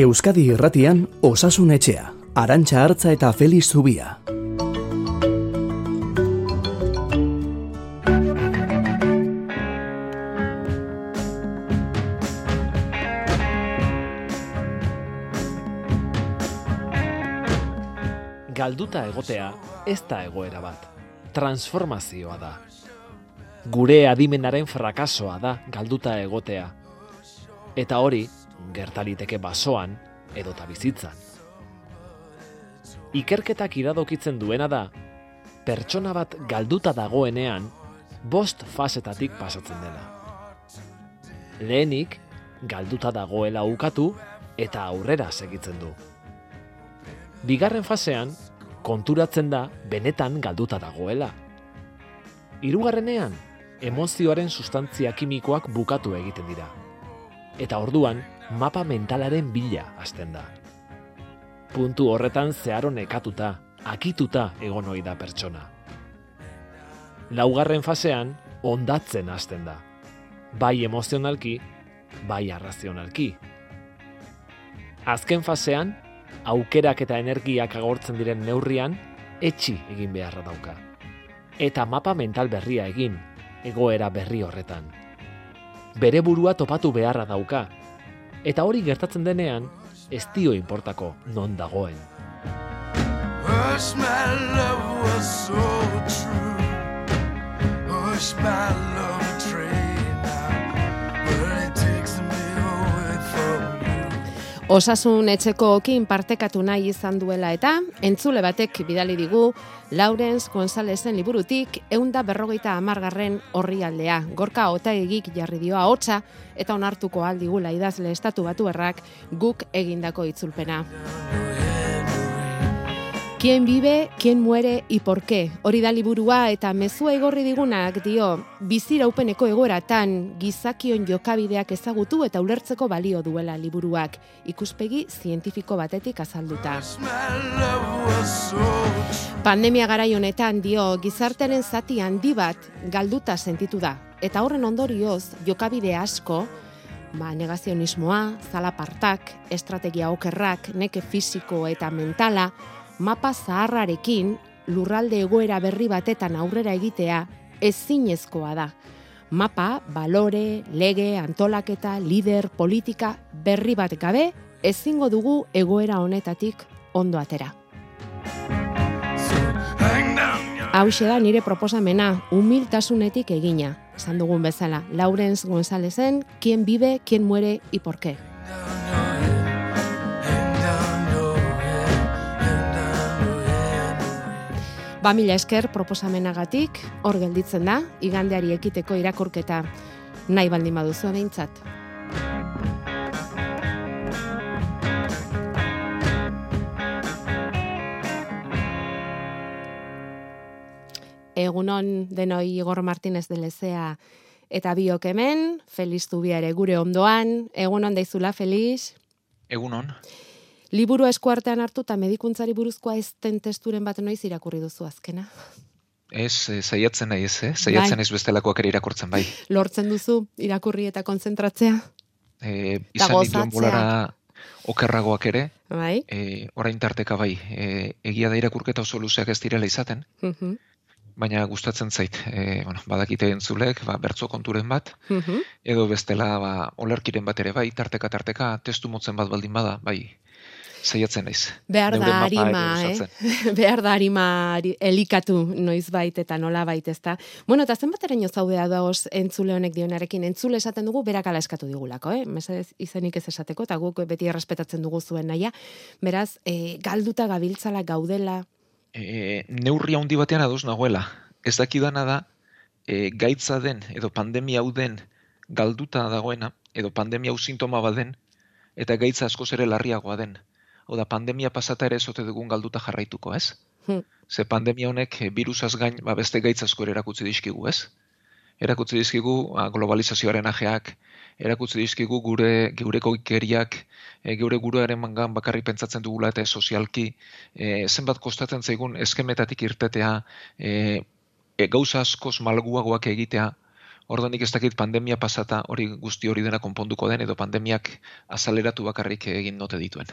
Euskadi Irratian Osasun Etxea, Arantxa Hartza eta Feliz Zubia. Galduta egotea ez da egoera bat. Transformazioa da. Gure adimenaren frakasoa da galduta egotea. Eta hori, gertaliteke basoan edota bizitzan. Ikerketak iradokitzen duena da, pertsona bat galduta dagoenean, bost fasetatik pasatzen dela. Lehenik, galduta dagoela ukatu eta aurrera segitzen du. Bigarren fasean, konturatzen da benetan galduta dagoela. Hirugarrenean, emozioaren sustantzia kimikoak bukatu egiten dira. Eta orduan, mapa mentalaren bila hasten da. Puntu horretan zeharo nekatuta, akituta egon ohi da pertsona. Laugarren fasean, ondatzen hasten da. Bai emozionalki, bai arrazionalki. Azken fasean, aukerak eta energiak agortzen diren neurrian, etxi egin beharra dauka. Eta mapa mental berria egin, egoera berri horretan. Bere burua topatu beharra dauka, eta hori gertatzen denean, ez dio inportako non dagoen. Hush, my love was so true. Hush, my love Osasun etxeko okin partekatu nahi izan duela eta entzule batek bidali digu Laurens Gonzalezen liburutik eunda berrogeita amargarren horri aldea. Gorka ota egik jarri dioa hotza eta onartuko aldigula idazle estatu batu errak guk egindako itzulpena. Quien vive, quien muere y por qué. Hori da liburua eta mezua igorri digunak dio, biziraupeneko egoeratan gizakion jokabideak ezagutu eta ulertzeko balio duela liburuak, ikuspegi zientifiko batetik azalduta. Pandemia garai honetan dio gizartearen zati handi bat galduta sentitu da. Eta horren ondorioz jokabide asko, ba, negazionismoa, zalapartak, estrategia okerrak, neke fisiko eta mentala, mapa zaharrarekin lurralde egoera berri batetan aurrera egitea ezinezkoa da. Mapa, balore, lege, antolaketa, lider, politika berri bat gabe ezingo dugu egoera honetatik ondo atera. Hauxe da nire proposamena, humiltasunetik egina. Esan dugun bezala, Laurens Gonzalezen, quien vive, quien muere y por qué. Ba mila esker proposamenagatik, hor gelditzen da, igandeari ekiteko irakurketa nahi baldin baduzu behintzat. Egunon denoi Igor Martinez de Lezea eta biok hemen, Feliz Zubia ere gure ondoan, egunon daizula Feliz. Egunon, Liburu eskuartean hartu eta medikuntzari buruzkoa ez den testuren bat noiz irakurri duzu azkena. ez, eh, saiatzen nahi ez, eh? Saiatzen Bai. ez bestelakoak ere irakurtzen bai. Lortzen duzu irakurri eta konzentratzea, E, izan dituen bolara okerragoak ere, bai? e, orain tarteka bai. E, egia da irakurketa oso luzeak ez direla izaten, Mhm, baina gustatzen zait. E, bueno, badakite entzulek, ba, bertzo konturen bat, mhm. edo bestela ba, olerkiren bat ere bai, tarteka tarteka, testu motzen bat baldin bada, bai, saiatzen naiz. Behar da harima, eh? Behar da harima ari- elikatu noiz bait eta nola bait, ezta? Bueno, eta zenbateraino zaudea daoz entzule honek dionarekin. Entzule esaten dugu berak ala eskatu digulako, eh? Mesedez izenik ez esateko, eta guk beti errespetatzen dugu zuen naia. Beraz, eh, galduta gabiltzala gaudela, e, neurri handi batean ados nagoela. Ez dakidana da, e, gaitza den, edo pandemia hau den, galduta dagoena, edo pandemia hau sintoma baden, eta gaitza askoz ere larriagoa den. Hau da, pandemia pasata ere ezote dugun galduta jarraituko, ez? Hm. Ze pandemia honek e, virusaz gain, ba, beste gaitz asko erakutsi dizkigu, ez? Erakutsi dizkigu a, globalizazioaren ajeak, erakutsi dizkigu gure geureko ikeriak, e, geure guruaren mangan bakarrik pentsatzen dugula eta sozialki, e, zenbat kostatzen zaigun eskemetatik irtetea, e, e, gauza askoz malguagoak egitea, Orduan nik ez dakit pandemia pasata hori guzti hori dena konponduko den edo pandemiak azaleratu bakarrik egin note dituen.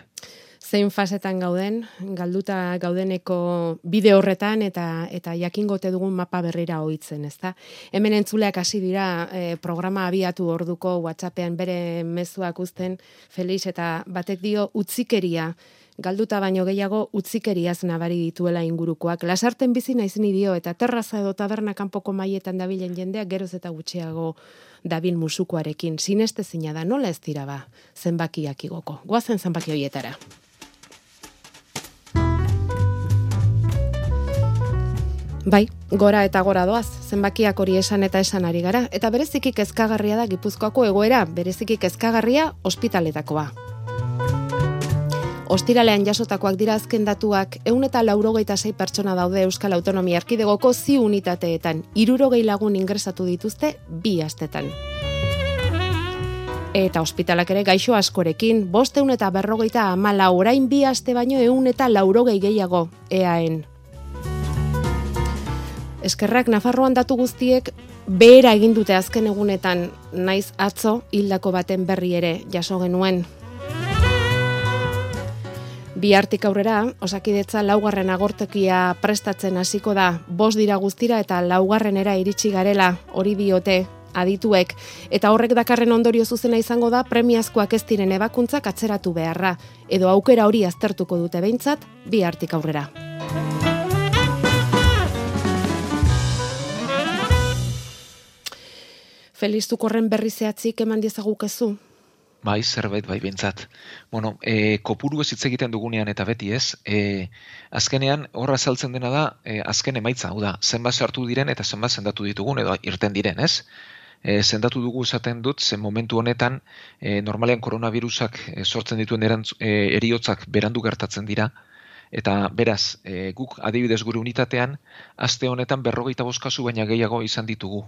zein fasetan gauden, galduta gaudeneko bide horretan eta eta jakingote dugun mapa berrira ohitzen, ezta? Hemen entzuleak hasi dira eh, programa abiatu orduko WhatsAppean bere mezuak uzten Felix eta batek dio utzikeria galduta baino gehiago utzikeriaz nabari dituela ingurukoak. Lasarten bizi naiz ni dio eta terraza edo taberna kanpoko maietan dabilen jendeak geroz eta gutxiago dabil musukoarekin. Sineste zina da, nola ez dira ba, zenbakiak igoko. Goazen zenbaki hoietara. Bai, gora eta gora doaz, zenbakiak hori esan eta esan ari gara, eta bereziki kezkagarria da Gipuzkoako egoera, bereziki kezkagarria ospitaletakoa. Ostiralean jasotakoak dira azken datuak, eun eta laurogeita sei pertsona daude Euskal Autonomia Erkidegoko zi unitateetan, irurogei lagun ingresatu dituzte bi astetan. Eta ospitalak ere gaixo askorekin, bosteun eta berrogeita amala orain bi aste baino eun eta laurogei gehiago, eaen. Eskerrak Nafarroan datu guztiek behera egin dute azken egunetan, naiz atzo hildako baten berri ere jaso genuen. Bihartik aurrera, osakidetza laugarren agortekia prestatzen hasiko da, bos dira guztira eta laugarrenera iritsi garela, hori diote adituek, eta horrek dakarren ondorio zuzena izango da premiazkoak ez diren ebakuntzak atzeratu beharra, edo aukera hori aztertuko dute behintzat, bihartik aurrera. Feliz Tukorren berri zehatzik eman diezagukezu? Bai, zerbait bai bintzat. Bueno, e, kopuru ez hitz egiten dugunean eta beti ez, e, azkenean horra azaltzen dena da, e, azken emaitza, hau da, zenbat sartu diren eta zenbat sendatu ditugun edo irten diren, ez? E, sendatu dugu esaten dut, zen momentu honetan, e, normalean koronavirusak e, sortzen dituen erantz, e, eriotzak berandu gertatzen dira, eta beraz, e, guk adibidez gure unitatean, aste honetan berrogeita boskazu baina gehiago izan ditugu.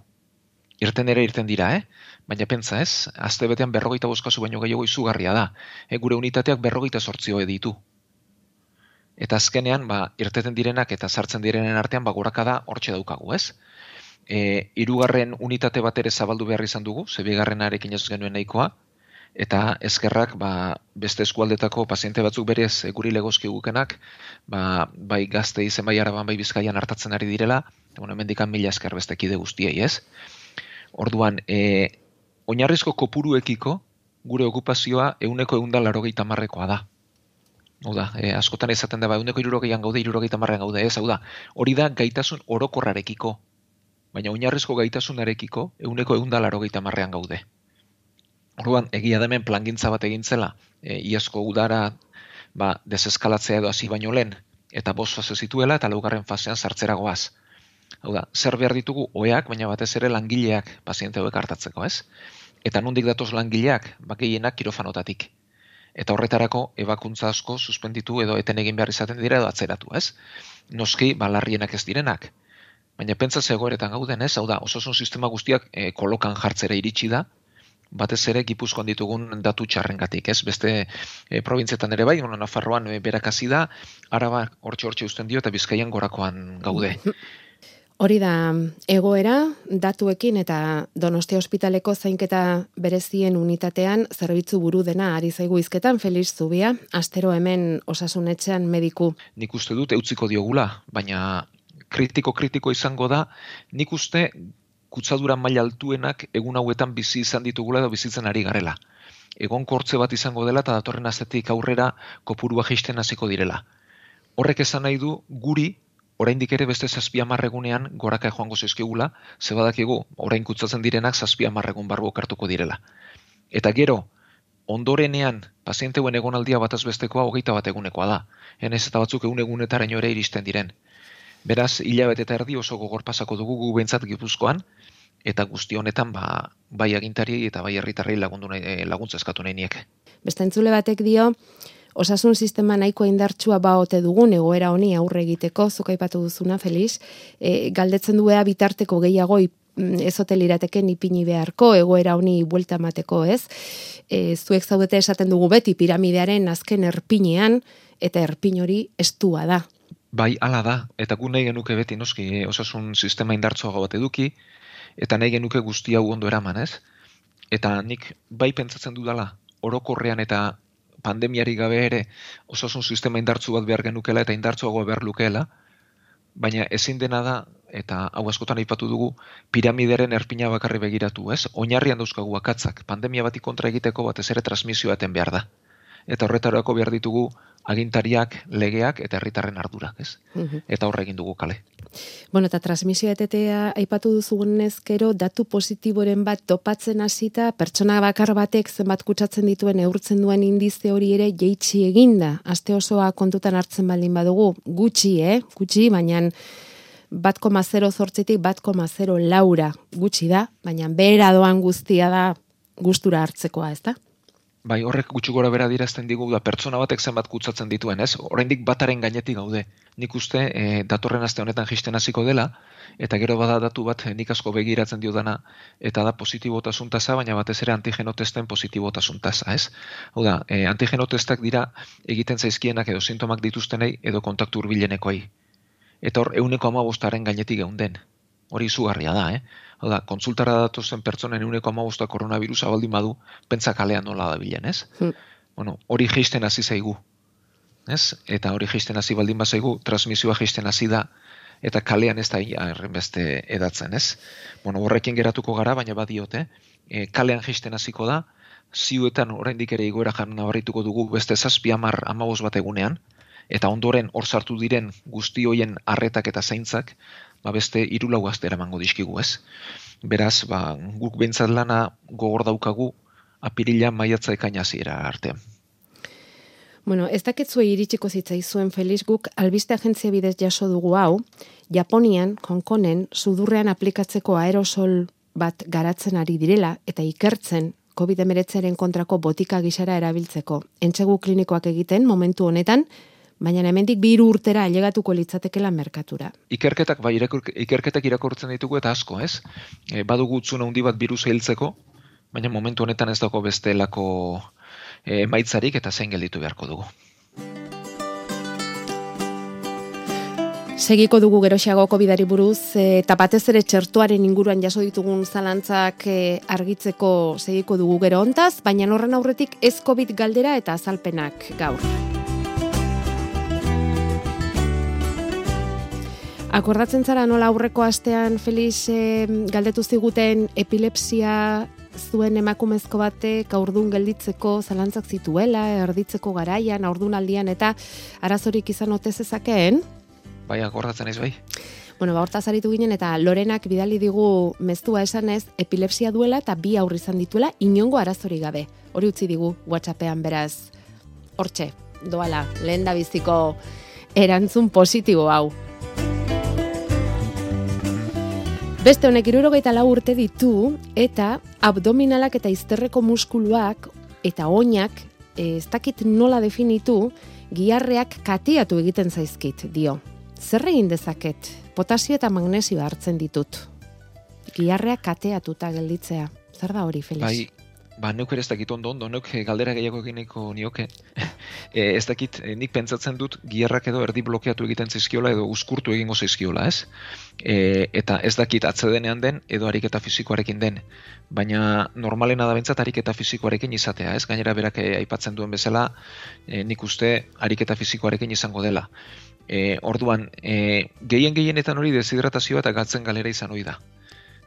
Irten ere irten dira, eh? Baina pentsa ez, azte betean berrogeita boskazu baino gehiago izugarria da. E, gure unitateak berrogeita sortzio ditu. Eta azkenean, ba, irteten direnak eta sartzen direnen artean, ba, gorakada hortxe daukagu, ez? E, irugarren unitate bat ere zabaldu behar izan dugu, zebigarren arekin ez genuen nahikoa, eta eskerrak ba, beste eskualdetako paziente batzuk berez e, guri legozki gukenak, ba, bai gazte izen bai araban bai bizkaian hartatzen ari direla, bueno, mendikan mila esker beste kide guztiei, ez? Orduan, e, oinarrizko kopuruekiko gure okupazioa euneko eunda larogeita marrekoa da. Hau da, e, askotan esaten da, ba, euneko irurogeian gaude, irurogeita marrean gaude, ez, hau da, hori da gaitasun orokorrarekiko, baina oinarrizko gaitasunarekiko euneko eunda larogeita marrean gaude. Orduan, egia demen plangintza bat egintzela, e, iazko udara ba, deseskalatzea edo hasi baino lehen, eta bost fase zituela, eta laugarren fasean sartzera goaz. Hau da, zer behar ditugu oeak, baina batez ere langileak paziente hauek hartatzeko, ez? Eta nondik datoz langileak, bakienak kirofanotatik. Eta horretarako ebakuntza asko suspenditu edo eten egin behar izaten dira edo atzeratu, ez? Noski, balarrienak ez direnak. Baina pentsa zegoeretan gauden, ez? Hau da, osasun sistema guztiak e, kolokan jartzera iritsi da, batez ere gipuzkoan ditugun datu txarrengatik, ez? Beste e, probintzietan ere bai, bueno, Nafarroan e, berakasi da, araba hortxe hortxe usten dio eta bizkaian gorakoan gaude. Hori da egoera datuekin eta Donostia ospitaleko zainketa berezien unitatean zerbitzu buru dena ari zaigu izketan Felix Zubia, astero hemen osasunetxean mediku. Nik uste dut eutziko diogula, baina kritiko kritiko izango da, nik uste kutsadura maila altuenak egun hauetan bizi izan ditugula edo bizitzen ari garela. Egon kortze bat izango dela eta datorren azetik aurrera kopurua jisten hasiko direla. Horrek esan nahi du guri oraindik ere beste zazpi amarregunean goraka joango zizkigula, ze badakigu, orain kutsatzen direnak zazpi amarregun barbo kartuko direla. Eta gero, ondorenean, pazienteuen egonaldia bataz bestekoa hogeita bat egunekoa da. Henez eta batzuk egun egunetaraino ere iristen diren. Beraz, hilabete eta erdi oso gogor pasako dugu gu behintzat gipuzkoan, eta guzti honetan ba, bai agintari eta bai herritarrei lagundu nahi, eh, laguntza eskatu nahi niek. Beste entzule batek dio, osasun sistema nahiko indartsua baote dugun egoera honi aurre egiteko, zuk aipatu duzuna, Feliz, e, galdetzen duea bitarteko gehiago mm, ezote lirateken ipini beharko, egoera honi buelta emateko, ez? E, zuek zaudete esaten dugu beti piramidearen azken erpinean, eta erpin hori estua da. Bai, hala da, eta gu nahi genuke beti noski, eh, osasun sistema indartsuago bat eduki, eta nahi genuke guzti hau ondo eraman, ez? Eta nik bai pentsatzen dudala, orokorrean eta pandemiari gabe ere osasun sistema indartzu bat behar genukela eta indartzuago behar lukeela, baina ezin dena da, eta hau askotan aipatu dugu, piramideren erpina bakarri begiratu, ez? Oinarrian dauzkagu akatzak, pandemia bati kontra egiteko batez ere transmisioa eten behar da. Eta horretarako behar ditugu agintariak, legeak eta herritarren ardurak, ez? Mhm. Eta horre egin dugu kale. Bueno, eta transmisioa etetea aipatu duzugunez gero datu positiboren bat topatzen hasita pertsona bakar batek zenbat kutsatzen dituen neurtzen duen indize hori ere jeitsi eginda. Aste osoa kontutan hartzen baldin badugu, gutxi, eh? Gutxi, baina bat koma zero zortzitik bat koma zero laura gutxi da, baina behera doan guztia da gustura hartzekoa, ez da? Bai, horrek gutxi gora bera dirazten digu da pertsona batek zenbat kutsatzen dituen, ez? Oraindik bataren gainetik gaude. Nik uste e, datorren aste honetan jisten hasiko dela eta gero bada datu bat eh, nik asko begiratzen diodana eta da positibotasun tasa, baina batez ere antigeno testen positibotasun tasa, ez? Hau da, e, antigeno testak dira egiten zaizkienak edo sintomak dituztenei edo kontaktu hurbilenekoei. Eta hor, euneko amabostaren gainetik geunden. Hori izugarria da, eh? Hau da, kontsultara datozen pertsonen euneko amabosta koronavirusa baldin badu, pentsa kalean nola da bilen, ez? Hmm. Bueno, hori geisten hasi zaigu. Ez? Eta hori geisten hasi baldin bazaigu, transmisioa geisten hasi da, eta kalean ez da beste edatzen, ez? Bueno, horrekin geratuko gara, baina badiote, e, kalean geisten hasiko da, ziuetan oraindik ere igoera jarri nabarituko dugu beste zazpi amar amabos bat egunean, eta ondoren hor sartu diren guzti hoien arretak eta zaintzak, ba beste hiru lau aste eramango dizkigu, ez? Beraz, ba, guk behintzat lana gogor daukagu apirila maiatza ekaina hasiera arte. Bueno, ez dakitzuei iritsiko zitzaizuen Felix guk albiste agentzia bidez jaso dugu hau, Japonian, Hongkonen, sudurrean aplikatzeko aerosol bat garatzen ari direla eta ikertzen COVID-19aren kontrako botika gisara erabiltzeko. Entsegu klinikoak egiten momentu honetan, baina hemendik bi urtera ailegatuko litzatekela merkatura. Ikerketak bai ikerketak irakurtzen ditugu eta asko, ez? E, badugu utzun handi bat birusa hiltzeko, baina momentu honetan ez dago bestelako e, emaitzarik eta zein gelditu beharko dugu. Segiko dugu geroxiago COVID-ari buruz, e, eta batez ere txertuaren inguruan jaso ditugun zalantzak e, argitzeko segiko dugu gero ontaz, baina horren aurretik ez COVID galdera eta azalpenak gaur. Akordatzen zara nola aurreko astean Felix e, galdetu ziguten epilepsia zuen emakumezko batek aurdun gelditzeko zalantzak zituela, erditzeko garaian, aurdunaldian eta arazorik izan ote zezakeen? Bai, akordatzen ez bai. Bueno, ba, hortaz aritu ginen eta Lorenak bidali digu meztua esanez epilepsia duela eta bi aurri izan dituela inongo arazori gabe. Hori utzi digu WhatsAppean beraz. Hortxe, doala, lehen da biziko erantzun positibo hau. Beste honek irurogeita lau urte ditu eta abdominalak eta izterreko muskuluak eta oinak eh, ez dakit nola definitu giarreak katiatu egiten zaizkit dio. Zer egin dezaket? Potasio eta magnesio hartzen ditut. Giarreak kateatuta gelditzea. Zer da hori, Felix? Bai, ba, neuk ere ez dakit ondo ondo, neuk eh, galdera gehiago egineko nioke. e, ez dakit, eh, nik pentsatzen dut giarrak edo erdi blokeatu egiten zaizkiola edo uskurtu egingo zaizkiola, ez? E, eta ez dakit atzedenean den edo ariketa fisikoarekin den. Baina normalena da bentsat ariketa fisikoarekin izatea, ez? Gainera berak aipatzen duen bezala, e, nik uste ariketa fisikoarekin izango dela. E, orduan, e, gehien gehienetan hori deshidratazioa eta galtzen galera izan hori da.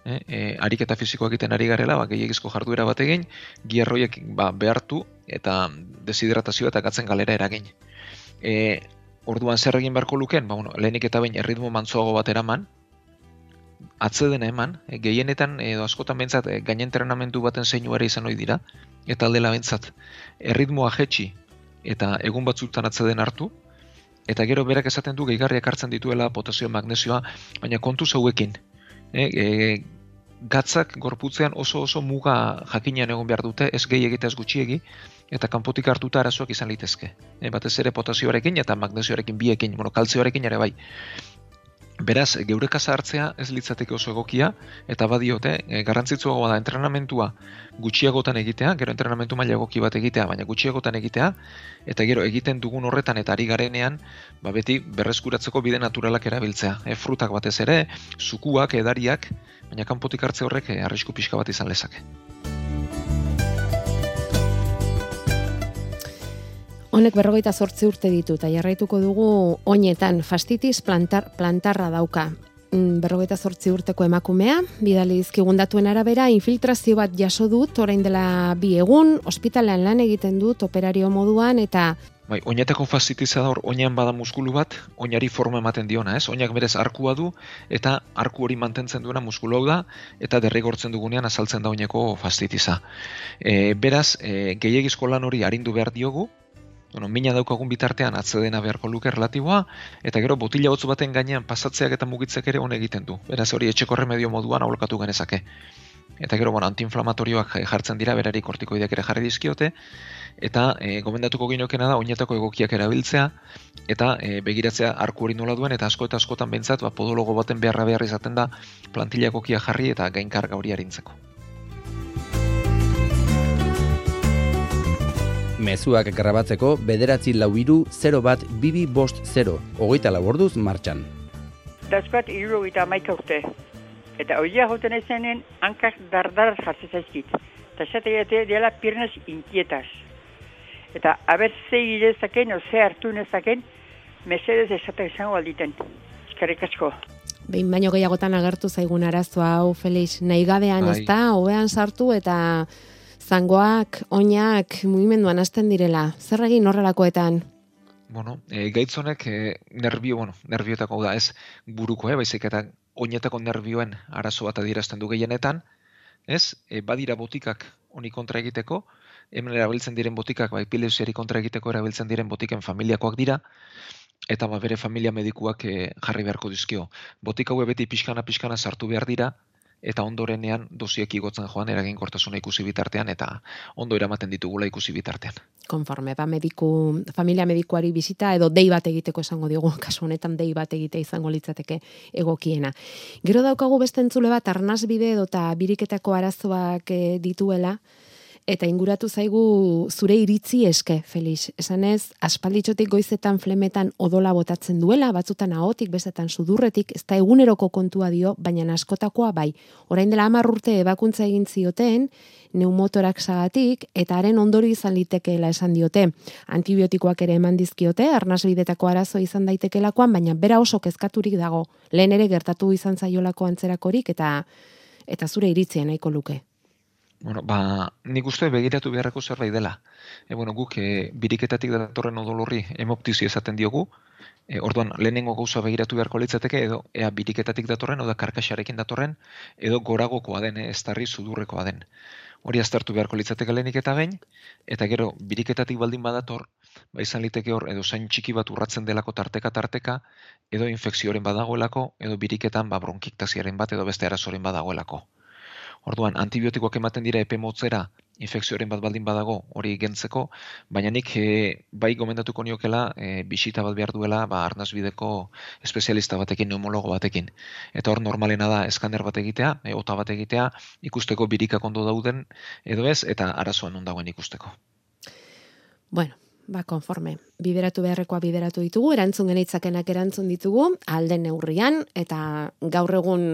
E, e, ariketa fisikoa egiten ari garela, ba, gehiagizko jarduera bat egin, giarroiek ba, behartu eta deshidratazioa eta gatzen galera eragin. E, orduan zer egin beharko luken, ba, bueno, lehenik eta behin erritmo mantzoago bat eraman, atzedena eman, e, gehienetan edo askotan bentsat e, gainentrenamendu baten zeinu izan ohi dira, eta aldela bentsat erritmoa jetxi eta egun batzutan atzeden hartu, eta gero berak esaten du gehigarriak hartzen dituela potasio magnesioa, baina kontu zauekin. E, e, gatzak gorputzean oso oso muga jakinean egon behar dute, ez gehi egite ez gutxiegi, eta kanpotik hartuta arazoak izan litezke. E, batez ere potasioarekin eta magnesioarekin biekin, bueno, kaltzioarekin ere bai. Beraz, geure kasa hartzea ez litzateke oso egokia, eta badiote, e, garrantzitsuagoa da entrenamentua gutxiagotan egitea, gero entrenamentu maila egoki bat egitea, baina gutxiagotan egitea, eta gero egiten dugun horretan eta ari garenean, ba beti berreskuratzeko bide naturalak erabiltzea. E, frutak batez ere, zukuak, edariak, baina kanpotik hartze horrek e, arrisku pixka bat izan lezake. Honek berrogeita zortzi urte ditu, eta jarraituko dugu oinetan fastitis plantar, plantarra dauka. Mm, Berrogeita zortzi urteko emakumea, bidali dizkigun datuen arabera, infiltrazio bat jaso dut, orain dela bi egun, ospitalean lan egiten dut, operario moduan, eta Bai, oinetako fastitiza da hor, oinean bada muskulu bat, oinari forma ematen diona, ez? Oinak berez arkua du, eta arku hori mantentzen duena muskulu hau da, eta derrigortzen dugunean azaltzen da oineko fastitiza. E, beraz, e, gehiagizko lan hori arindu behar diogu, bueno, mina daukagun bitartean atzedena beharko luke relatiboa, eta gero botila hotz baten gainean pasatzeak eta mugitzek ere hon egiten du. Beraz hori etxeko remedio moduan aholkatu genezake. Eta gero, bueno, antiinflamatorioak jartzen dira, berari kortikoideak ere jarri dizkiote, eta e, gomendatuko ginokena da, oinetako egokiak erabiltzea, eta e, begiratzea arku hori nola duen, eta asko eta askotan behintzat, ba, podologo baten beharra behar izaten da, plantilla egokia jarri eta gainkarga hori arintzeko. Mezuak grabatzeko bederatzi lau iru 0 bat bibi bost 0, hogeita laborduz martxan. Dazbat iruro eta maika urte. Eta hoia joten ezenen hankak dardar jartzen zaizkit. Eta esate dela pirnez inkietaz. Eta haber ze irezaken, o ze hartu nezaken, mesedez esatak izango alditen. Eskerrik asko. behin baino gehiagotan agertu zaigun arazoa hau Felix nahi gabean Bai. ez da, hobean sartu eta zangoak, oinak mugimenduan hasten direla. Zer egin horrelakoetan? Bueno, e, gaitz honek e, nerbio, bueno, nerbiotako hau da, ez buruko, eh, baizik eta oinetako nerbioen arazo bat adierazten du gehienetan, ez? E, badira botikak honi kontra egiteko, hemen erabiltzen diren botikak, bai, epilepsiari kontra egiteko erabiltzen diren botiken familiakoak dira, eta ba, bere familia medikuak e, jarri beharko dizkio. Botik hauek beti pixkana pixkana sartu behar dira, eta ondorenean dosiek igotzen joan eraginkortasuna ikusi bitartean, eta ondo eramaten ditugula ikusi bitartean. konforme, ba, mediku, familia medikuari bizita edo dei bat egiteko esango digu, kasu honetan dei bat egite izango litzateke egokiena. Gero daukagu beste entzule bat arnasbide edo eta biriketako arazoak eh, dituela, eta inguratu zaigu zure iritzi eske, Felix. Esanez, aspalditxotik goizetan flemetan odola botatzen duela, batzutan ahotik, bestetan sudurretik, ez da eguneroko kontua dio, baina askotakoa bai. Orain dela hamar urte ebakuntza egin zioten, neumotorak sagatik, eta haren ondori izan litekeela esan diote. Antibiotikoak ere eman dizkiote, arnasbidetako arazo izan daitekelakoan, baina bera oso kezkaturik dago. Lehen ere gertatu izan zaiolako antzerakorik, eta eta zure iritzia nahiko luke. Bueno, ba, nik uste begiratu beharreko zerbait dela. E, bueno, guk e, biriketatik datorren odolorri hemoptizia esaten diogu, e, orduan lehenengo gauza begiratu beharko litzateke, edo ea biriketatik datorren, oda karkaxarekin datorren, edo goragokoa den, e, ez tarri sudurrekoa den. Hori aztertu beharko litzateke lehenik eta behin, eta gero biriketatik baldin badator, ba izan liteke hor, edo zain txiki bat urratzen delako tarteka-tarteka, edo infekzioren badagoelako, edo biriketan ba bronkiktaziaren bat, edo beste arazoren badagoelako. Orduan, antibiotikoak ematen dira epe motzera infekzioaren bat baldin badago hori gentzeko, baina nik e, bai gomendatuko niokela e, bisita bat behar duela ba, arnazbideko espezialista batekin, neumologo batekin. Eta hor normalena da eskaner bat egitea, e, ota bat egitea, ikusteko birikak ondo dauden edo ez, eta arazoan non dagoen ikusteko. Bueno, ba, konforme. Bideratu beharrekoa bideratu ditugu, erantzun genitzakenak erantzun ditugu, alden neurrian, eta gaur egun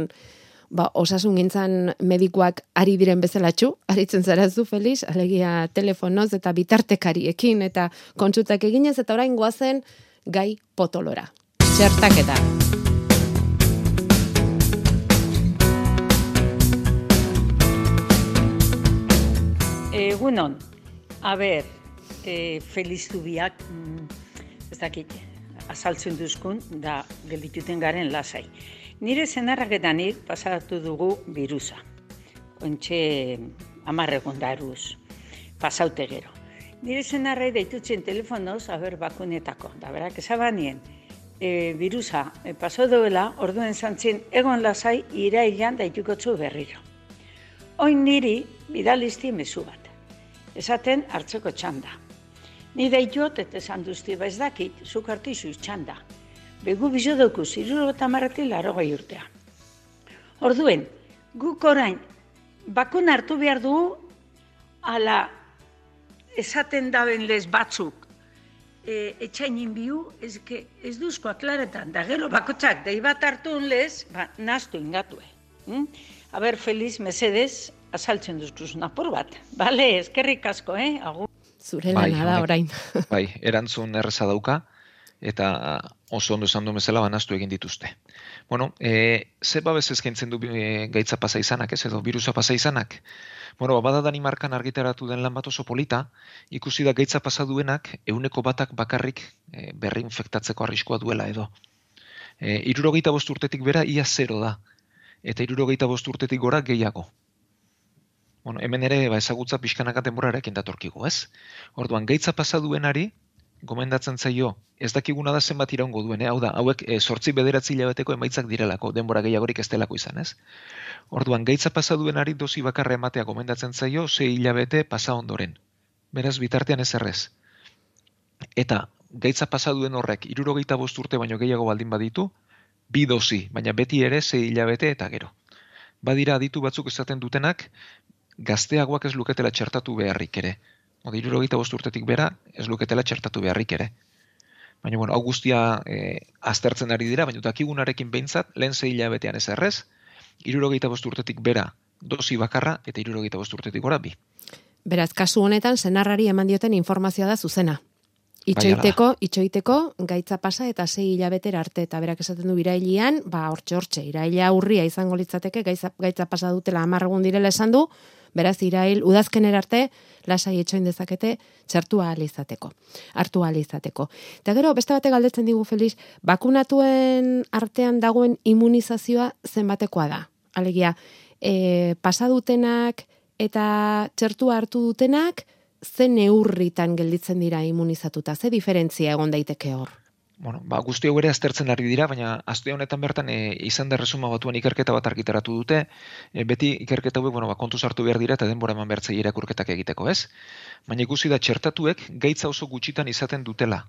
ba, osasun gintzan medikuak ari diren bezalatxu, aritzen zara zu, Felix, alegia telefonoz eta bitartekariekin eta kontsultak eginez, eta orain goazen gai potolora. Txertaketa. Egunon, a ber, e, Feliz Zubiak, mm, ez dakit, azaltzen duzkun, da geldituten garen lasai. Nire zenarraketanik pasatu dugu birusa. Ontxe amarregun daruz, pasaute gero. Nire zenarrai deitutzen telefonoz, aber bakunetako, da berak esabanien, e, birusa e, paso duela, orduen zantzin, egon lasai irailan daitukotzu berriro. Oin niri bidalizti mezu bat. Esaten hartzeko txanda. Ni daitut eta esan duzti ba ez dakit, zuk hartizu txanda. Begu bizo dokuz, iruro eta marretik laro urtea. Orduen, guk orain, bakun hartu behar dugu, ala esaten daben lez batzuk, e, etxainin biu, ez, que, ez duzko aklaretan, da gero bakotxak, dei bat hartu lez, ba, naztu ingatue. Hm? Aber, Feliz, mesedez, azaltzen duzkuz napor bat. Bale, eskerrik asko, eh? Agur. Zure Bai, lana da honek- orain. Bai, erantzun erreza dauka, eta oso ondo esan duen bezala banaztu egin dituzte. Bueno, e, ze babes eskaintzen du e, gaitza pasa izanak, ez edo virusa pasa izanak? Bueno, bada Danimarkan argitaratu den lan bat oso polita, ikusi da gaitza pasa duenak euneko batak bakarrik e, berri infektatzeko arriskua duela edo. E, irurogeita bost urtetik bera ia zero da, eta irurogeita bost urtetik gora gehiago. Bueno, hemen ere ba, ezagutza pixkanaka denborarekin datorkigu, ez? Orduan, gaitza pasa duenari, gomendatzen zaio, ez dakiguna da zenbat iraungo duen, eh? hau da, hauek e, sortzi bederatzi hilabeteko emaitzak direlako, denbora gehiagorik ez delako izan, ez? Orduan, gaitza pasa duenari dozi bakarra ematea gomendatzen zaio, ze hilabete pasa ondoren. Beraz, bitartean ez errez. Eta, gaitza pasa duen horrek, irurogeita urte baino gehiago baldin baditu, bi dozi, baina beti ere ze hilabete eta gero. Badira aditu batzuk esaten dutenak, gazteagoak ez luketela txertatu beharrik ere. Ode, irurogeita bost urtetik bera, ez luketela txertatu beharrik ere. Baina, bueno, hau guztia e, aztertzen ari dira, baina dakigunarekin behintzat, lehen zei hilabetean ez errez, irurogeita bost urtetik bera dozi bakarra, eta irurogeita bost urtetik gora bi. Beraz, kasu honetan, senarrari eman dioten informazioa da zuzena. Itxoiteko, itxoiteko, gaitza pasa eta sei hilabetera arte, eta berak esaten du irailian, ba, hortxe, hortxe, iraila urria izango litzateke, gaitza, gaitza pasa dutela amarregun direla esan du, beraz, irail, udazkenera arte, lasai etxoin dezakete, txertua ahal izateko, hartu ahal izateko. Eta gero, beste bate galdetzen digu, Feliz, bakunatuen artean dagoen immunizazioa zenbatekoa da. Alegia, e, pasa dutenak eta txertua hartu dutenak, ze neurritan gelditzen dira immunizatuta, ze diferentzia egon daiteke hor? Bueno, ba, guzti hau ere aztertzen ari dira, baina aste honetan bertan e, izan da resuma batuan ikerketa bat argitaratu dute, e, beti ikerketa hauek, bueno, ba, kontuz hartu behar dira eta denbora eman behar irakurketak egiteko, ez? Baina ikusi da txertatuek gaitza oso gutxitan izaten dutela.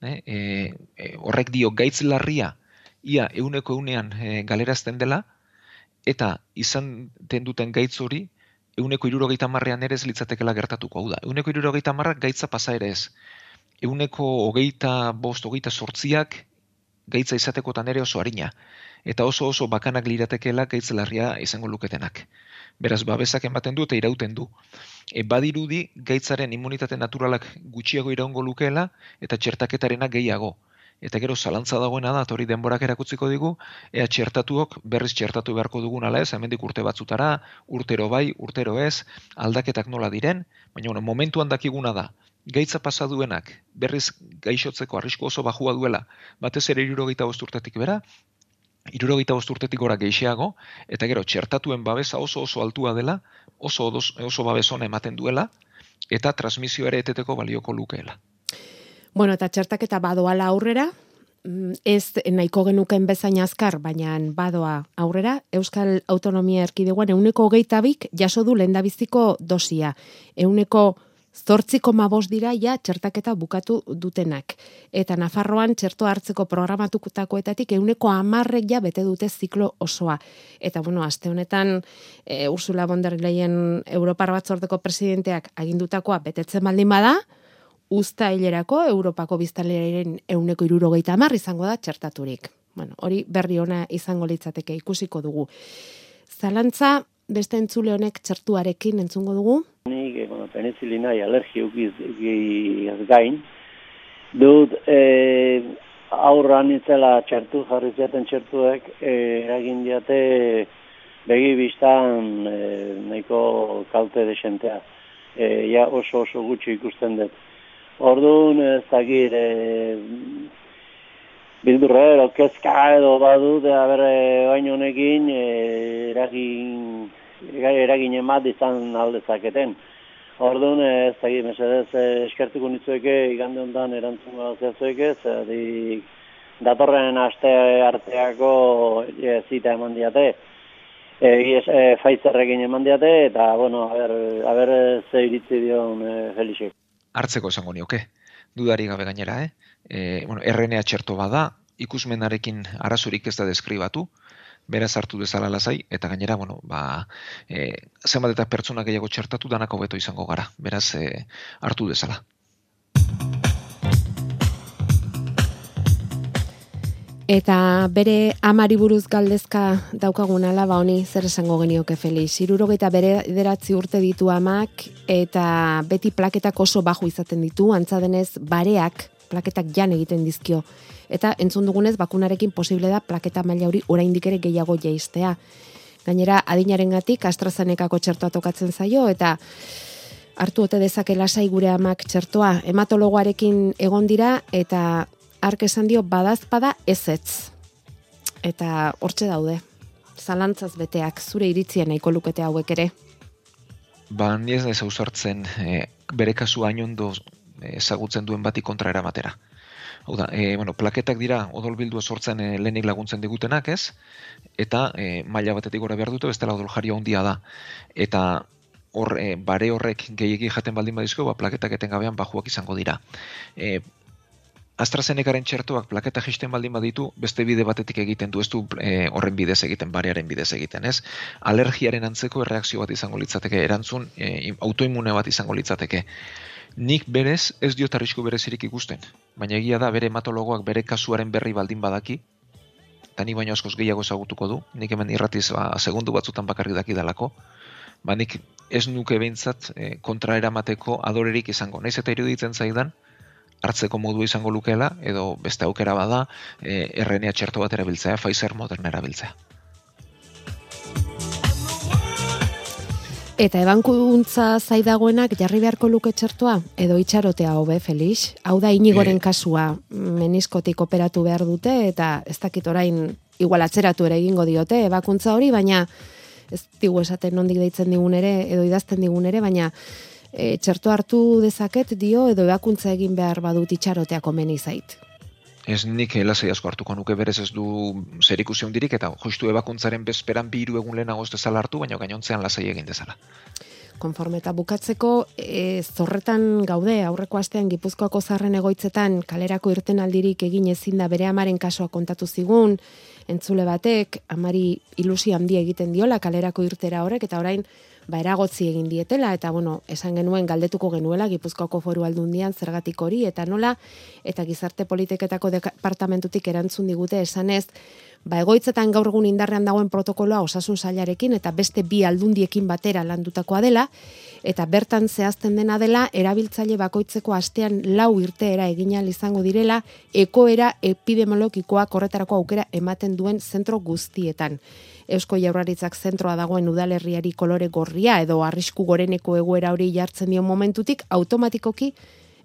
E, e, horrek dio gaitz larria ia euneko eunean e, galerazten dela, eta izan den duten gaitz hori, euneko irurogeita marrean ere ez litzatekela gertatuko, hau da. Euneko irurogeita marrak gaitza pasa ere ez. Euneko hogeita bost, hogeita sortziak gaitza izatekotan ere oso harina. Eta oso oso bakanak liratekeela gaitz larria izango luketenak. Beraz, babesak ematen du eta irauten du. E, badirudi gaitzaren immunitate naturalak gutxiago iraungo lukeela eta txertaketarena gehiago. Eta gero zalantza dagoena da, hori denborak erakutziko digu, ea txertatuok berriz txertatu beharko dugun ala ez, hemendik urte batzutara, urtero bai, urtero ez, aldaketak nola diren, baina bueno, momentuan dakiguna da, gaitza pasa duenak berriz gaixotzeko arrisku oso bajua duela, batez ere irurogeita bost urtetik bera, irurogeita urtetik gora geixeago, eta gero txertatuen babesa oso oso altua dela, oso, oso, babes ona ematen duela, eta transmisio ere eteteko balioko lukeela. Bueno, eta txertaketa badoala aurrera, mm, ez nahiko genuken bezain azkar, baina badoa aurrera, Euskal Autonomia Erkidegoan euneko hogeita bik jaso du lehendabiziko dosia. Euneko zortziko mabos dira ja txertaketa bukatu dutenak. Eta Nafarroan txerto hartzeko programatutakoetatik euneko amarrek ja bete dute ziklo osoa. Eta bueno, aste honetan e, Ursula von der Leyen Europar batzordeko presidenteak agindutakoa betetzen baldin bada, usta hilerako Europako biztanleriaren euneko irurogeita amar izango da txertaturik. Bueno, hori berri ona izango litzateke ikusiko dugu. Zalantza, beste entzule honek txertuarekin entzungo dugu. Nik, eh, bueno, penizilina alergia ukiz gain, dut e, aurran itzela txertu jarri ziaten txertuek e, eragin diate begi biztan e, nahiko kalte desentea. E, ja oso oso gutxi ikusten dut. Orduan ez dakit e, bildurra edo kezka edo badu, da bere baino honekin e, eragin eragin emat izan aldezaketen. Orduan, ez da mesedez, eh, eskertuko nitzueke, igande honetan erantzun gazeazueke, zerdik datorren aste arteako e, zita eman diate, e, e, Pfizerrekin eman diate, eta, bueno, a ber, a ber ze iritzi dion e, Felixek. Hartzeko esango nioke, dudari gabe gainera, eh? E, bueno, RNA txerto bada, ikusmenarekin arazorik ez da deskribatu, beraz hartu dezala lasai, eta gainera, bueno, ba, e, zenbat eta pertsona gehiago txertatu danako hobeto izango gara, beraz e, hartu dezala. Eta bere amari buruz galdezka daukagun alaba honi zer esango genioke Felix. Irurogeita bere deratzi urte ditu amak eta beti plaketak oso baju izaten ditu, antza denez bareak plaketak jan egiten dizkio. Eta entzun dugunez bakunarekin posible da plaketa maila hori oraindik ere gehiago jaistea. Gainera adinarengatik AstraZenecako txertoa tokatzen zaio eta hartu ote dezake lasai gure amak txertoa. Hematologoarekin egon dira eta ark esan dio badazpada ezetz. Eta hortxe daude. Zalantzaz beteak zure iritzien nahiko lukete hauek ere. Ba, ni ez ausartzen e, bere kasu hainondo ezagutzen duen bati kontra eramatera. Hau da, e, bueno, plaketak dira odolbildua sortzen e, lehenik laguntzen digutenak, ez? Eta e, maila batetik gora behar dute, bestela odol jaria handia da. Eta hor, e, bare horrek gehiegi jaten baldin badizko, ba, plaketak etengabean bajuak izango dira. E, AstraZenecaren txertoak plaketa jisten baldin baditu, beste bide batetik egiten du, ez du e, horren bidez egiten, barearen bidez egiten, ez? Alergiaren antzeko erreakzio bat izango litzateke, erantzun e, autoimune bat izango litzateke. Nik berez ez diot arrisku berezirik ikusten, baina egia da bere hematologoak bere kasuaren berri baldin badaki, eta ni baino askoz gehiago ezagutuko du, nik hemen irratiz ba, segundu batzutan bakarrik daki dalako, ba nik ez nuke behintzat e, kontra eramateko adorerik izango. Naiz eta iruditzen zaidan, hartzeko modu izango lukeela, edo beste aukera bada, e, RNA txerto bat erabiltzea, Pfizer Moderna erabiltzea. Eta ebankuntza zaidagoenak jarri beharko luke txertoa, edo itxarotea hobe, Felix? Hau da inigoren Eh. kasua, meniskotik operatu behar dute, eta ez dakit orain igual atzeratu ere egingo diote, ebakuntza hori, baina ez digu esaten nondik deitzen digun ere, edo idazten digun ere, baina e, txerto hartu dezaket dio, edo ebakuntza egin behar badut itxarotea komeni zait. Ez nik lasai asko hartuko nuke berez ez du zer ikusi hundirik, eta justu ebakuntzaren bezperan hiru egun lehenago ez dezala hartu, baina gainontzean lasai egin dezala. konforme eta bukatzeko e, zorretan gaude aurreko astean Gipuzkoako zarren egoitzetan kalerako irten aldirik egin ezin da bere amaren kasua kontatu zigun entzule batek amari ilusi handi egiten diola kalerako irtera horrek eta orain ba eragotzi egin dietela eta bueno esan genuen galdetuko genuela Gipuzkoako Foru Aldundian zergatik hori eta nola eta gizarte politiketako departamentutik erantzun digute esanez ba egoitzetan gaur egun indarrean dagoen protokoloa osasun sailarekin eta beste bi aldundiekin batera landutakoa dela eta bertan zehazten dena dela erabiltzaile bakoitzeko astean lau irteera egin ahal izango direla ekoera epidemiologikoak horretarako aukera ematen duen zentro guztietan. Eusko Jaurlaritzak zentroa dagoen udalerriari kolore gorria edo arrisku goreneko egoera hori jartzen dio momentutik automatikoki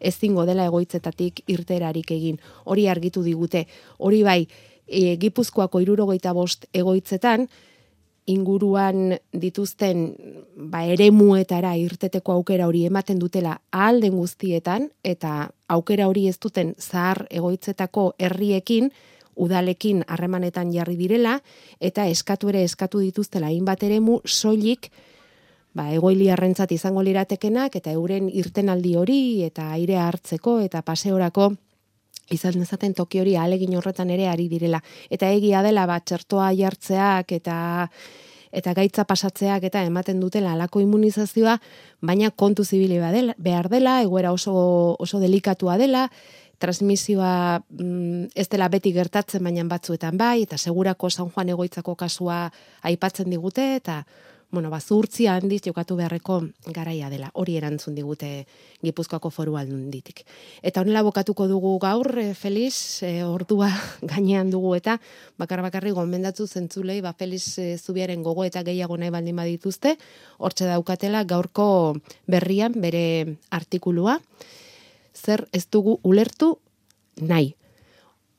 ezingo dela egoitzetatik irterarik egin. Hori argitu digute. Hori bai, e, Gipuzkoako irurogeita bost egoitzetan, inguruan dituzten ba, eremuetara irteteko aukera hori ematen dutela ahal den guztietan, eta aukera hori ez duten zahar egoitzetako herriekin, udalekin harremanetan jarri direla, eta eskatu ere eskatu dituztela hainbat eremu soilik ba, egoiliarrentzat izango liratekenak, eta euren irtenaldi hori, eta aire hartzeko, eta paseorako, izan dezaten toki hori alegin horretan ere ari direla. Eta egia dela bat txertoa jartzeak eta eta gaitza pasatzeak eta ematen dutela alako immunizazioa, baina kontu zibili badela, behar dela, egoera oso, oso delikatua dela, transmisioa mm, ez dela beti gertatzen baina batzuetan bai, eta segurako San Juan egoitzako kasua aipatzen digute, eta bueno, ba, handiz jokatu beharreko garaia dela. Hori erantzun digute Gipuzkoako foru aldunditik. Eta honela bokatuko dugu gaur, e, Feliz, e, ordua gainean dugu eta bakar bakarri gomendatu zentzulei, ba, Feliz e, zubiaren gogo eta gehiago nahi baldin badituzte, hortxe daukatela gaurko berrian bere artikulua, zer ez dugu ulertu nahi.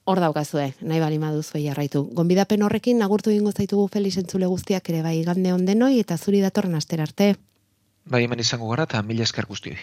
Hor daukazue, nahi bali maduzu jarraitu. Gonbidapen horrekin agurtu egingo zaitugu Felix entzule guztiak ere bai igande ondenoi eta zuri datorren aster arte. Bai, hemen izango gara eta mila esker guztioi.